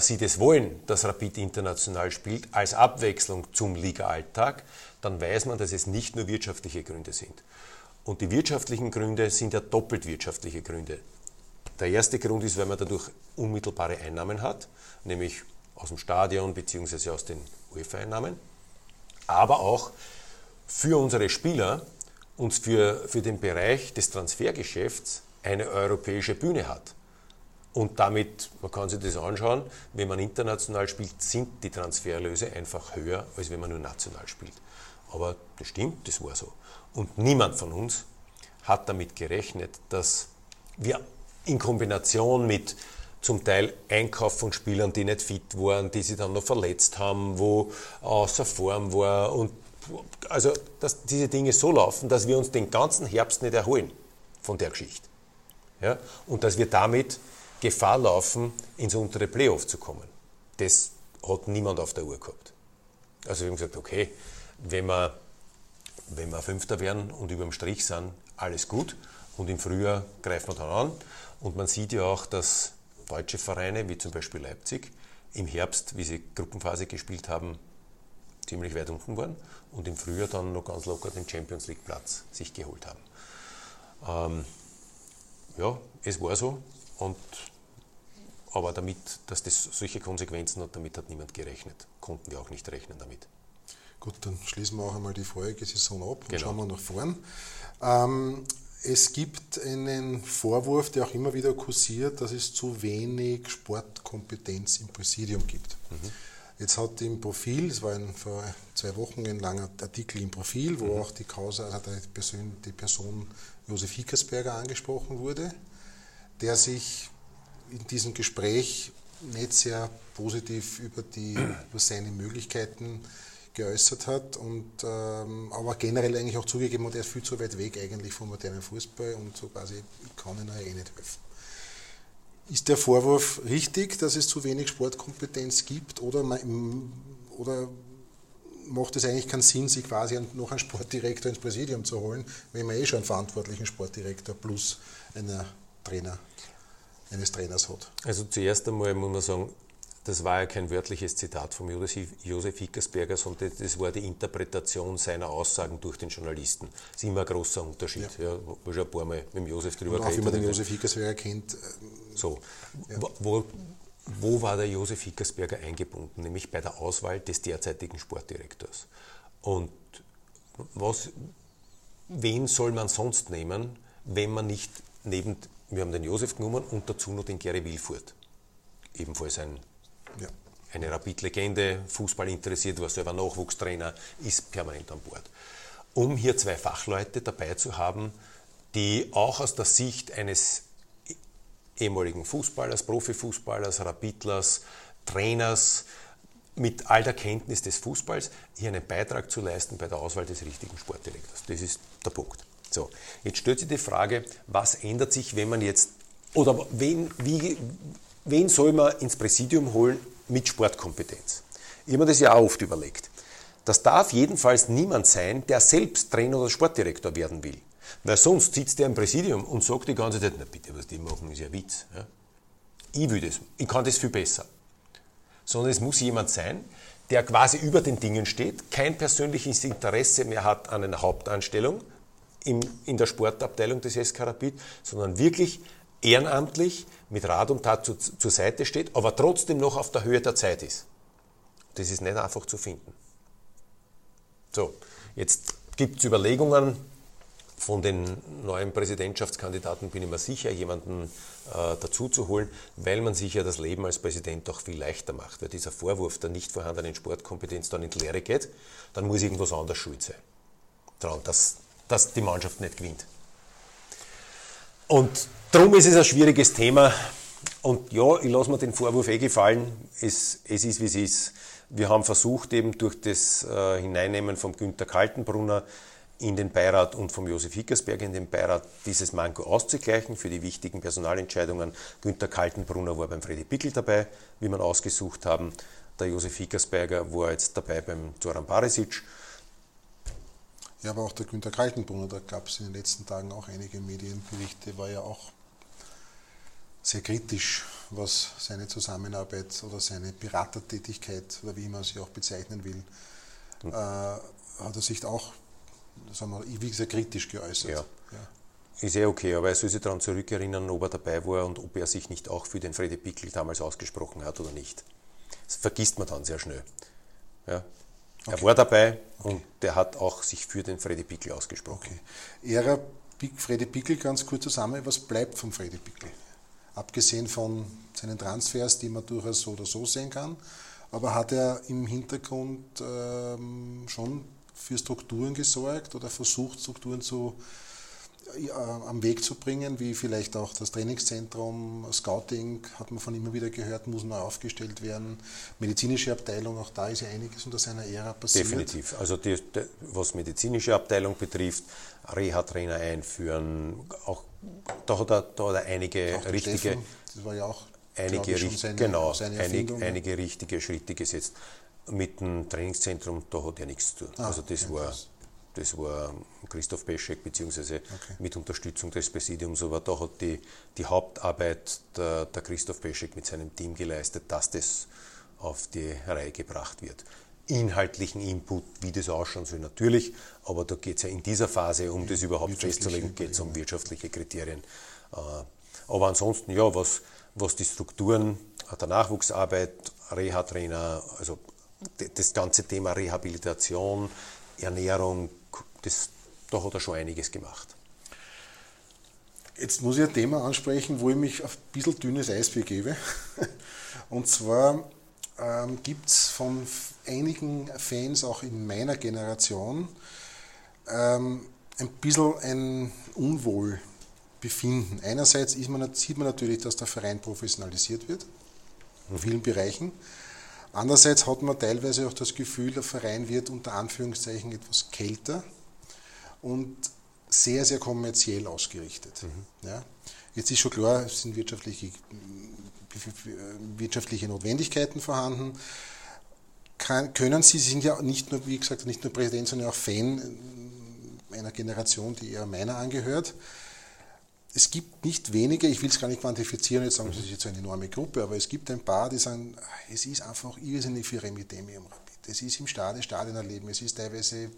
sie das wollen, dass Rapid international spielt, als Abwechslung zum Liga-Alltag, dann weiß man, dass es nicht nur wirtschaftliche Gründe sind. Und die wirtschaftlichen Gründe sind ja doppelt wirtschaftliche Gründe. Der erste Grund ist, weil man dadurch unmittelbare Einnahmen hat, nämlich aus dem Stadion bzw. aus den UEFA-Einnahmen, aber auch für unsere Spieler und für, für den Bereich des Transfergeschäfts eine europäische Bühne hat. Und damit, man kann sich das anschauen, wenn man international spielt, sind die Transferlöse einfach höher, als wenn man nur national spielt. Aber das stimmt, das war so. Und niemand von uns hat damit gerechnet, dass wir in Kombination mit zum Teil Einkauf von Spielern, die nicht fit waren, die sich dann noch verletzt haben, wo außer Form war und also dass diese Dinge so laufen, dass wir uns den ganzen Herbst nicht erholen von der Geschichte. Ja? Und dass wir damit Gefahr laufen, ins untere Playoff zu kommen. Das hat niemand auf der Uhr gehabt. Also wir haben gesagt, okay, wenn wir, wenn wir Fünfter werden und über dem Strich sind, alles gut. Und im Frühjahr greifen wir dann an. Und man sieht ja auch, dass deutsche Vereine, wie zum Beispiel Leipzig, im Herbst, wie sie Gruppenphase gespielt haben, ziemlich weit unten waren und im Frühjahr dann noch ganz locker den Champions League Platz sich geholt haben. Ähm, ja, es war so. Und, aber damit, dass das solche Konsequenzen hat, damit hat niemand gerechnet. Konnten wir auch nicht rechnen damit. Gut, dann schließen wir auch einmal die vorherige Saison ab und genau. schauen wir nach vorn. Ähm, es gibt einen Vorwurf, der auch immer wieder kursiert, dass es zu wenig Sportkompetenz im Präsidium gibt. Mhm. Jetzt hat im Profil, es war ein, vor zwei Wochen ein langer Artikel im Profil, wo mhm. auch die Causa, also die Person, die Person Josef Hickersberger angesprochen wurde, der sich in diesem Gespräch nicht sehr positiv über, die, über seine Möglichkeiten geäußert hat und ähm, aber generell eigentlich auch zugegeben hat, er ist viel zu weit weg eigentlich vom modernen Fußball und so quasi kann ihnen eh nicht helfen. Ist der Vorwurf richtig, dass es zu wenig Sportkompetenz gibt oder, oder macht es eigentlich keinen Sinn, sich quasi noch einen Sportdirektor ins Präsidium zu holen, wenn man eh schon einen verantwortlichen Sportdirektor plus einen Trainer, eines Trainers hat? Also zuerst einmal muss man sagen, das war ja kein wörtliches Zitat von Josef Hickersberger, sondern das war die Interpretation seiner Aussagen durch den Journalisten. Das ist immer ein großer Unterschied. Ja. Ja, wo schon ein paar Mal mit dem Josef drüber geredet Wie man den Josef Hickersberger kennt. Äh, so. Ja. Wo, wo war der Josef Hickersberger eingebunden? Nämlich bei der Auswahl des derzeitigen Sportdirektors. Und was, wen soll man sonst nehmen, wenn man nicht neben, wir haben den Josef genommen und dazu noch den Gary Wilfurt. Ebenfalls ein ja. Eine Rapid-Legende, Fußball interessiert, war selber Nachwuchstrainer, ist permanent an Bord. Um hier zwei Fachleute dabei zu haben, die auch aus der Sicht eines ehemaligen Fußballers, Profifußballers, Rapidlers, Trainers, mit all der Kenntnis des Fußballs hier einen Beitrag zu leisten bei der Auswahl des richtigen Sportdirektors. Das ist der Punkt. So, jetzt stellt sich die Frage, was ändert sich, wenn man jetzt, oder wen, wie, wen soll man ins Präsidium holen mit Sportkompetenz? Ich habe mir das ja auch oft überlegt. Das darf jedenfalls niemand sein, der selbst Trainer oder Sportdirektor werden will. Weil sonst sitzt der im Präsidium und sagt die ganze Zeit, na bitte, was die machen, ist ja Witz. Ja? Ich will das, ich kann das viel besser. Sondern es muss jemand sein, der quasi über den Dingen steht, kein persönliches Interesse mehr hat an einer Hauptanstellung in, in der Sportabteilung des SK Rapid, sondern wirklich ehrenamtlich mit Rat und Tat zu, zur Seite steht, aber trotzdem noch auf der Höhe der Zeit ist. Das ist nicht einfach zu finden. So, jetzt gibt es Überlegungen von den neuen Präsidentschaftskandidaten, bin ich mir sicher, jemanden äh, dazu zu holen, weil man sich ja das Leben als Präsident auch viel leichter macht. Weil dieser Vorwurf der nicht vorhandenen Sportkompetenz dann in die Lehre geht, dann muss irgendwas anderes schuld sein. Daran, dass, dass die Mannschaft nicht gewinnt. Und darum ist es ein schwieriges Thema. Und ja, ich lasse mir den Vorwurf eh gefallen. Es, es ist, wie es ist. Wir haben versucht, eben durch das äh, Hineinnehmen von Günter Kaltenbrunner in den Beirat und vom Josef Hickersberg in den Beirat dieses Manko auszugleichen für die wichtigen Personalentscheidungen. Günter Kaltenbrunner war beim Freddy Pickel dabei, wie man ausgesucht haben. Der Josef Hickersberger war jetzt dabei beim Zoran Barisic. Ja, aber auch der Günter Kaltenbrunner, da gab es in den letzten Tagen auch einige Medienberichte, war ja auch sehr kritisch, was seine Zusammenarbeit oder seine Beratertätigkeit oder wie man sie auch bezeichnen will, äh, hat er sich auch, sagen wir, wie gesagt, kritisch geäußert. Ja. ja. Ist eh okay, aber er soll sich daran zurückerinnern, ob er dabei war und ob er sich nicht auch für den Freddy Pickel damals ausgesprochen hat oder nicht. Das vergisst man dann sehr schnell. Ja. Okay. Er war dabei und der hat auch sich für den Freddy Pickel ausgesprochen. Okay. Ära Freddy Pickel, ganz kurz zusammen, was bleibt von Freddy Pickel? Abgesehen von seinen Transfers, die man durchaus so oder so sehen kann, aber hat er im Hintergrund ähm, schon für Strukturen gesorgt oder versucht, Strukturen zu am Weg zu bringen, wie vielleicht auch das Trainingszentrum, Scouting, hat man von immer wieder gehört, muss neu aufgestellt werden. Medizinische Abteilung, auch da ist ja einiges unter seiner Ära passiert. Definitiv. Also die, die, was medizinische Abteilung betrifft, Reha-Trainer einführen, auch da hat er, da hat er einige richtige. Steffen, das war ja auch einige, ich, seine, genau, seine einige, einige richtige Schritte gesetzt. Mit dem Trainingszentrum, da hat er nichts zu tun. Ah, also das ja, war. Das das war Christoph Peschek, beziehungsweise okay. mit Unterstützung des Präsidiums, aber da hat die, die Hauptarbeit der, der Christoph Peschek mit seinem Team geleistet, dass das auf die Reihe gebracht wird. Inhaltlichen Input, wie das ausschauen soll, natürlich, aber da geht es ja in dieser Phase, um das überhaupt festzulegen, geht es um wirtschaftliche Kriterien. Äh, aber ansonsten, ja, was, was die Strukturen der Nachwuchsarbeit, Reha-Trainer, also das ganze Thema Rehabilitation, Ernährung, das, da hat er schon einiges gemacht. Jetzt muss ich ein Thema ansprechen, wo ich mich auf ein bisschen dünnes Eis begebe. Und zwar ähm, gibt es von einigen Fans, auch in meiner Generation, ähm, ein bisschen ein Unwohlbefinden. Einerseits man, sieht man natürlich, dass der Verein professionalisiert wird, in vielen Bereichen. Andererseits hat man teilweise auch das Gefühl, der Verein wird unter Anführungszeichen etwas kälter und sehr, sehr kommerziell ausgerichtet. Mhm. Ja. Jetzt ist schon klar, es sind wirtschaftliche, wirtschaftliche Notwendigkeiten vorhanden. Kann, können Sie, Sie sind ja nicht nur, wie gesagt, nicht nur Präsident, sondern auch Fan einer Generation, die eher meiner angehört es gibt nicht wenige, ich will es gar nicht quantifizieren, jetzt sagen, es ist jetzt eine enorme Gruppe, aber es gibt ein paar, die sagen, es ist einfach irrsinnig viel Rapid. Es ist im Stadion erleben, es ist teilweise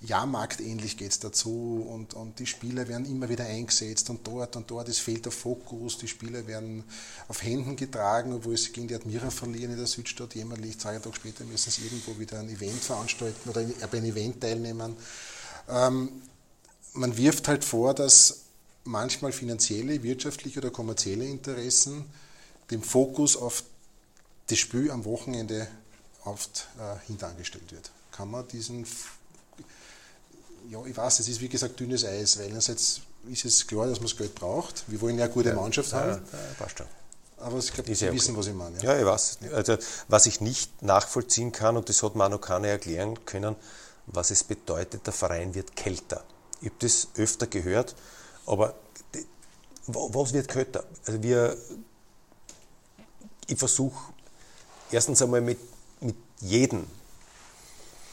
Jahrmarktähnlich geht es dazu und, und die Spieler werden immer wieder eingesetzt und dort und dort, es fehlt der Fokus, die Spieler werden auf Händen getragen, obwohl sie gegen die Admira verlieren in der Südstadt jämmerlich, zwei Tage später müssen sie irgendwo wieder ein Event veranstalten oder bei einem Event teilnehmen. Ähm, man wirft halt vor, dass manchmal finanzielle, wirtschaftliche oder kommerzielle Interessen dem Fokus auf das Spiel am Wochenende oft äh, hintangestellt wird. Kann man diesen, ja, ich weiß, es ist wie gesagt dünnes Eis, weil einerseits ist es klar, dass man das Geld braucht. Wir wollen ja eine gute ja, Mannschaft haben. Ja, passt schon. Aber ich glaube, Sie ja wissen, was ich meine. Ja, ich weiß. Also, was ich nicht nachvollziehen kann, und das hat Manu Kane erklären können, was es bedeutet, der Verein wird kälter. Ich habe das öfter gehört aber was wird kälter? Also wir, ich versuche erstens einmal mit, mit jedem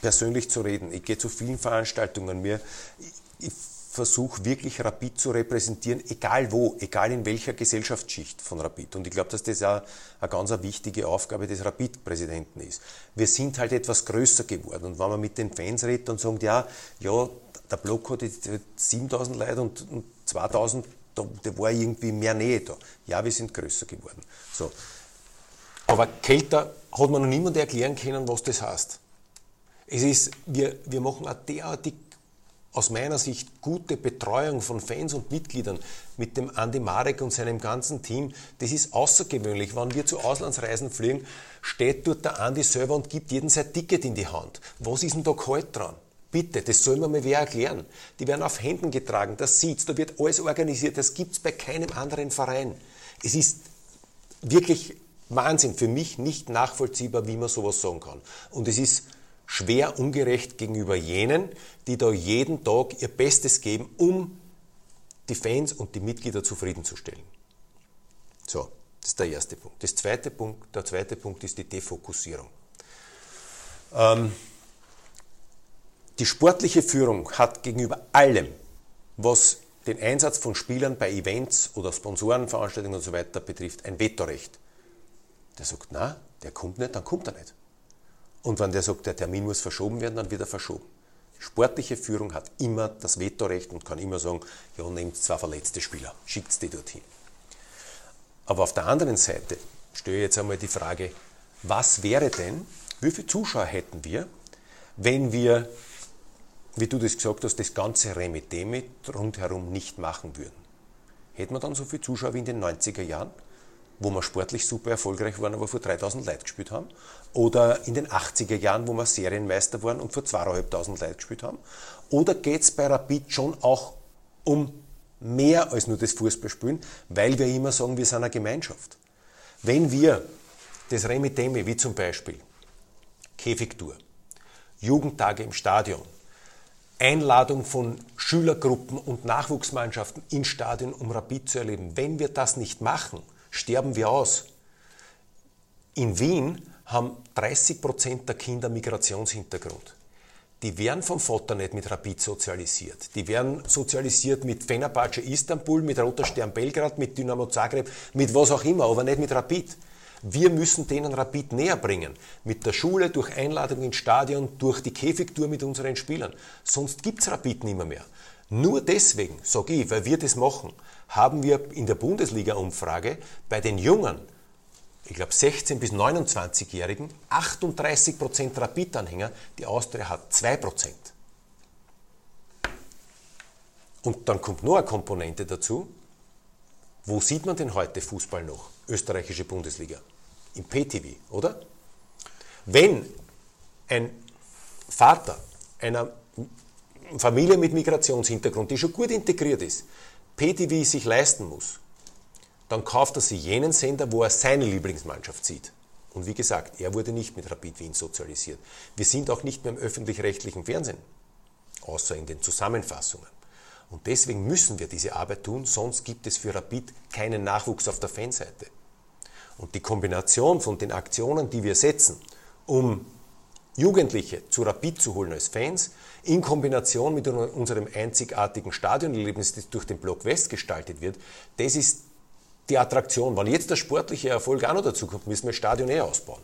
persönlich zu reden. Ich gehe zu vielen Veranstaltungen. Mir, ich, ich versuche wirklich Rapid zu repräsentieren, egal wo, egal in welcher Gesellschaftsschicht von Rapid. Und ich glaube, dass das ja eine ganz wichtige Aufgabe des Rapid-Präsidenten ist. Wir sind halt etwas größer geworden. Und wenn man mit den Fans redet und sagt, ja, ja, der Block hat jetzt 7000 Leute und, und 2000, da, da war irgendwie mehr Nähe da. Ja, wir sind größer geworden. So. Aber kälter hat man noch niemand erklären können, was das heißt. Es ist, wir, wir machen eine derartig aus meiner Sicht gute Betreuung von Fans und Mitgliedern mit dem Andi Marek und seinem ganzen Team, das ist außergewöhnlich. Wenn wir zu Auslandsreisen fliegen, steht dort der Andi selber und gibt jedem sein Ticket in die Hand. Was ist denn da kalt dran? Bitte, das soll mir mal wer erklären. Die werden auf Händen getragen, das sieht's, da wird alles organisiert, das gibt's bei keinem anderen Verein. Es ist wirklich Wahnsinn, für mich nicht nachvollziehbar, wie man sowas sagen kann. Und es ist schwer ungerecht gegenüber jenen, die da jeden Tag ihr Bestes geben, um die Fans und die Mitglieder zufriedenzustellen. So, das ist der erste Punkt. Das zweite Punkt der zweite Punkt ist die Defokussierung. Ähm, die sportliche Führung hat gegenüber allem, was den Einsatz von Spielern bei Events oder Sponsorenveranstaltungen und so betrifft, ein Vetorecht. Der sagt, na, der kommt nicht, dann kommt er nicht. Und wenn der sagt, der Termin muss verschoben werden, dann wird er verschoben. Sportliche Führung hat immer das Vetorecht und kann immer sagen, ja, nehmt zwei verletzte Spieler, schickt die dorthin. Aber auf der anderen Seite stelle ich jetzt einmal die Frage, was wäre denn, wie viele Zuschauer hätten wir, wenn wir, wie du das gesagt hast, das ganze Remiteme rundherum nicht machen würden? Hätten wir dann so viele Zuschauer wie in den 90er Jahren? Wo wir sportlich super erfolgreich waren, aber vor 3000 Leuten gespielt haben. Oder in den 80er Jahren, wo wir Serienmeister waren und vor 2500 Leuten gespielt haben. Oder geht es bei Rapid schon auch um mehr als nur das Fußballspielen, weil wir immer sagen, wir sind eine Gemeinschaft. Wenn wir das Remiteme, wie zum Beispiel Käfigtour, Jugendtage im Stadion, Einladung von Schülergruppen und Nachwuchsmannschaften ins Stadion, um Rapid zu erleben, wenn wir das nicht machen, sterben wir aus. In Wien haben 30 Prozent der Kinder Migrationshintergrund. Die werden vom Vater nicht mit Rapid sozialisiert. Die werden sozialisiert mit Fenerbahce Istanbul, mit Roter Stern Belgrad, mit Dynamo Zagreb, mit was auch immer, aber nicht mit Rapid. Wir müssen denen Rapid näher bringen. Mit der Schule, durch Einladung ins Stadion, durch die Käfigtour mit unseren Spielern. Sonst gibt es Rapid nicht mehr. Nur deswegen, sage ich, weil wir das machen, haben wir in der Bundesliga-Umfrage bei den Jungen, ich glaube 16- bis 29-Jährigen, 38% Rapid-Anhänger, die Austria hat 2%. Und dann kommt noch eine Komponente dazu. Wo sieht man denn heute Fußball noch? Österreichische Bundesliga. Im PTV, oder? Wenn ein Vater einer Familie mit Migrationshintergrund, die schon gut integriert ist, PTV sich leisten muss, dann kauft er sich jenen Sender, wo er seine Lieblingsmannschaft sieht. Und wie gesagt, er wurde nicht mit Rapid Wien sozialisiert. Wir sind auch nicht mehr im öffentlich-rechtlichen Fernsehen, außer in den Zusammenfassungen. Und deswegen müssen wir diese Arbeit tun, sonst gibt es für Rapid keinen Nachwuchs auf der Fanseite. Und die Kombination von den Aktionen, die wir setzen, um Jugendliche zu Rapid zu holen als Fans, in Kombination mit unserem einzigartigen Stadionerlebnis, das durch den Block West gestaltet wird, das ist die Attraktion. Wenn jetzt der sportliche Erfolg auch noch dazu kommt, müssen wir das Stadion eh ausbauen.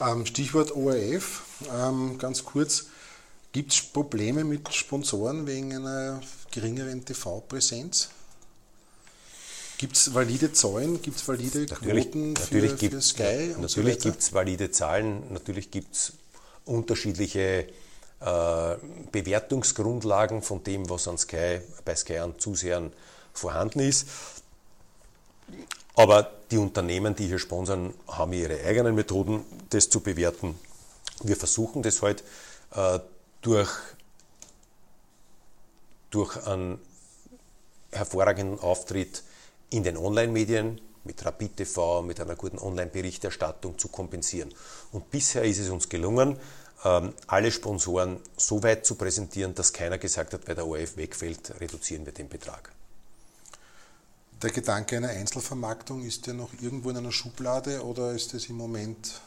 Ähm, Stichwort ORF, ähm, ganz kurz. Gibt es Probleme mit Sponsoren wegen einer geringeren TV-Präsenz? Gibt es valide Zahlen, gibt es valide Quoten natürlich, für, für Sky? Natürlich so gibt es valide Zahlen, natürlich gibt es unterschiedliche Bewertungsgrundlagen von dem, was an Sky, bei Sky an Zusehern vorhanden ist. Aber die Unternehmen, die hier sponsern, haben ihre eigenen Methoden, das zu bewerten. Wir versuchen das heute halt, äh, durch, durch einen hervorragenden Auftritt in den Online-Medien, mit Rapid TV, mit einer guten Online-Berichterstattung zu kompensieren. Und bisher ist es uns gelungen, alle Sponsoren so weit zu präsentieren, dass keiner gesagt hat, weil der ORF wegfällt, reduzieren wir den Betrag. Der Gedanke einer Einzelvermarktung, ist der noch irgendwo in einer Schublade oder ist das im Moment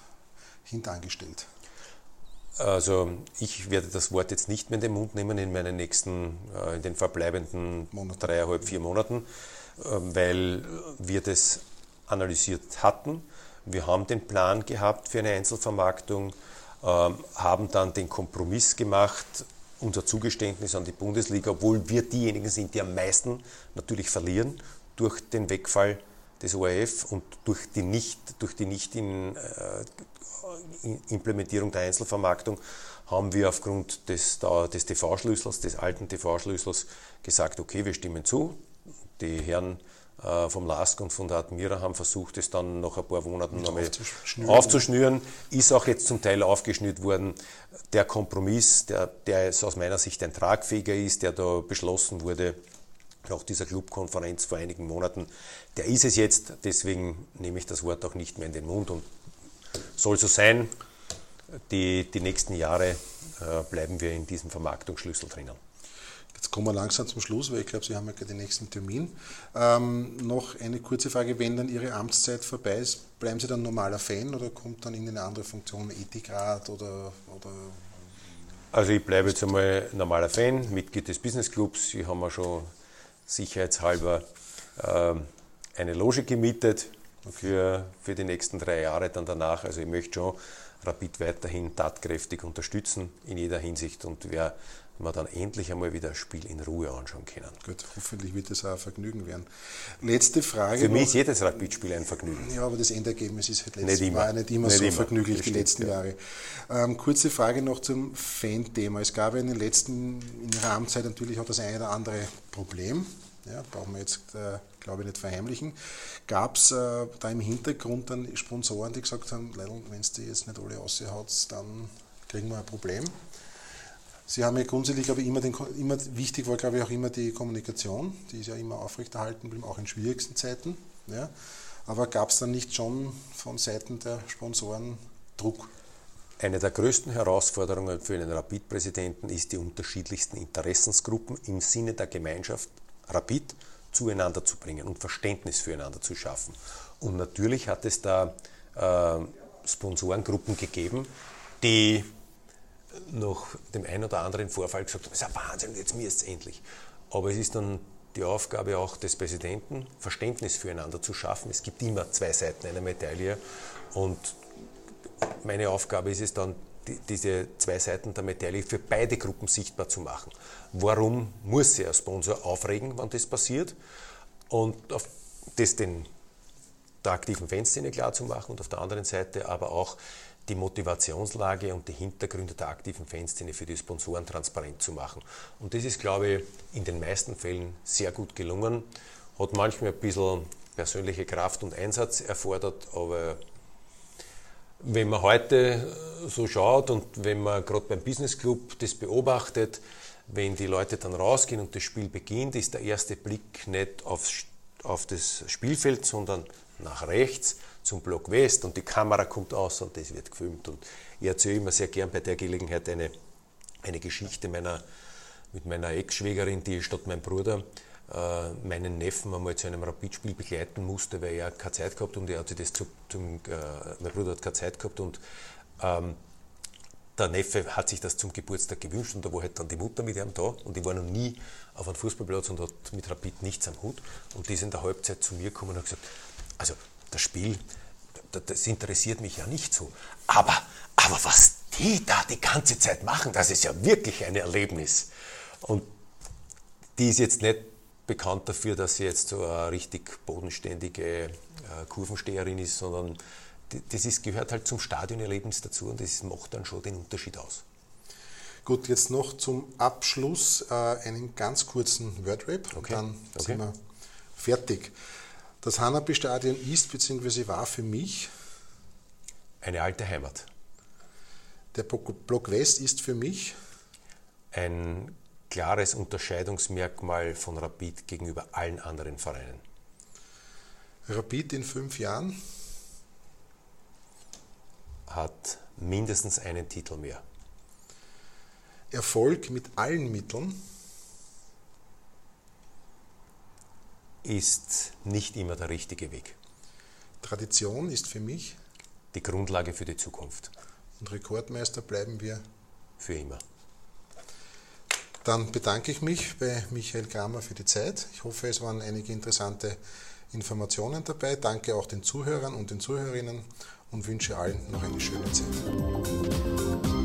hintangestellt? Also ich werde das Wort jetzt nicht mehr in den Mund nehmen in meinen nächsten, äh, in den verbleibenden Monat. dreieinhalb, vier Monaten. Ähm, weil wir das analysiert hatten. Wir haben den Plan gehabt für eine Einzelvermarktung, ähm, haben dann den Kompromiss gemacht, unser Zugeständnis an die Bundesliga, obwohl wir diejenigen sind, die am meisten natürlich verlieren durch den Wegfall des ORF und durch die nicht, durch nicht äh, der Einzelvermarktung haben wir aufgrund des, des TV-Schlüssels, des alten TV-Schlüssels gesagt, okay, wir stimmen zu, die Herren äh, vom LASK und von der Admira haben versucht, es dann nach ein paar Monaten nochmal aufzuschnüren. aufzuschnüren. Ist auch jetzt zum Teil aufgeschnürt worden. Der Kompromiss, der, der aus meiner Sicht ein tragfähiger ist, der da beschlossen wurde nach dieser Clubkonferenz vor einigen Monaten, der ist es jetzt. Deswegen nehme ich das Wort auch nicht mehr in den Mund und soll so sein. Die, die nächsten Jahre äh, bleiben wir in diesem Vermarktungsschlüssel drinnen. Jetzt kommen wir langsam zum Schluss, weil ich glaube, Sie haben ja den nächsten Termin. Ähm, noch eine kurze Frage, wenn dann Ihre Amtszeit vorbei ist, bleiben Sie dann normaler Fan oder kommt dann in eine andere Funktion, Ethikrat oder, oder Also ich bleibe jetzt einmal normaler Fan, Mitglied des Business Clubs. Ich habe mir schon sicherheitshalber äh, eine Loge gemietet für, für die nächsten drei Jahre dann danach. Also ich möchte schon Rapid weiterhin tatkräftig unterstützen in jeder Hinsicht und wer wir dann endlich einmal wieder ein Spiel in Ruhe anschauen können. Gut, hoffentlich wird das auch ein Vergnügen werden. Letzte Frage. Für mich ist jedes Rapid-Spiel ein Vergnügen. Ja, aber das Endergebnis ist halt letztes nicht immer, Mal nicht immer nicht so immer. vergnüglich die letzten ja. Jahre. Ähm, kurze Frage noch zum Fan-Thema. Es gab ja in den letzten, in Ihrer Amtszeit natürlich auch das eine oder andere Problem. Ja, brauchen wir jetzt, äh, glaube ich, nicht verheimlichen. Gab es äh, da im Hintergrund dann Sponsoren, die gesagt haben, wenn es die jetzt nicht alle raushaut, dann kriegen wir ein Problem? Sie haben ja grundsätzlich, glaube ich, immer, den, immer wichtig war, glaube ich, auch immer die Kommunikation. Die ist ja immer aufrechterhalten auch in schwierigsten Zeiten. Ja. Aber gab es dann nicht schon von Seiten der Sponsoren Druck? Eine der größten Herausforderungen für einen Rapid-Präsidenten ist, die unterschiedlichsten Interessensgruppen im Sinne der Gemeinschaft Rapid zueinander zu bringen und Verständnis füreinander zu schaffen. Und natürlich hat es da äh, Sponsorengruppen gegeben, die nach dem einen oder anderen Vorfall gesagt das ist ein Wahnsinn, jetzt mir ist es endlich. Aber es ist dann die Aufgabe auch des Präsidenten, Verständnis füreinander zu schaffen. Es gibt immer zwei Seiten einer Medaille und meine Aufgabe ist es dann, die, diese zwei Seiten der Medaille für beide Gruppen sichtbar zu machen. Warum muss sich ein Sponsor aufregen, wenn das passiert? Und auf das den der aktiven Fanszene klar zu machen und auf der anderen Seite aber auch die Motivationslage und die Hintergründe der aktiven Fanszene für die Sponsoren transparent zu machen. Und das ist, glaube ich, in den meisten Fällen sehr gut gelungen. Hat manchmal ein bisschen persönliche Kraft und Einsatz erfordert, aber wenn man heute so schaut und wenn man gerade beim Business Club das beobachtet, wenn die Leute dann rausgehen und das Spiel beginnt, ist der erste Blick nicht aufs, auf das Spielfeld, sondern nach rechts zum Block West und die Kamera kommt aus und das wird gefilmt. Und ich erzähle immer sehr gern bei der Gelegenheit eine, eine Geschichte meiner, mit meiner Ex-Schwägerin, die statt mein Bruder äh, meinen Neffen einmal zu einem Rapidspiel begleiten musste, weil er keine Zeit gehabt und er hat sich das zu, zum, äh, mein Bruder hat keine Zeit gehabt und ähm, der Neffe hat sich das zum Geburtstag gewünscht und da war halt dann die Mutter mit ihm da und ich war noch nie auf einem Fußballplatz und hat mit Rapid nichts am Hut und die ist in der Halbzeit zu mir gekommen und hat gesagt, also das Spiel, das interessiert mich ja nicht so. Aber, aber was die da die ganze Zeit machen, das ist ja wirklich ein Erlebnis. Und die ist jetzt nicht bekannt dafür, dass sie jetzt so eine richtig bodenständige äh, Kurvensteherin ist, sondern das ist, gehört halt zum Stadionerlebnis dazu und das macht dann schon den Unterschied aus. Gut, jetzt noch zum Abschluss äh, einen ganz kurzen Wordrap okay. und dann okay. sind wir fertig. Das Hanapi-Stadion ist bzw. war für mich eine alte Heimat. Der Block West ist für mich ein klares Unterscheidungsmerkmal von Rapid gegenüber allen anderen Vereinen. Rapid in fünf Jahren hat mindestens einen Titel mehr. Erfolg mit allen Mitteln ist nicht immer der richtige Weg. Tradition ist für mich die Grundlage für die Zukunft. Und Rekordmeister bleiben wir für immer. Dann bedanke ich mich bei Michael Kramer für die Zeit. Ich hoffe, es waren einige interessante Informationen dabei. Danke auch den Zuhörern und den Zuhörerinnen und wünsche allen noch eine schöne Zeit.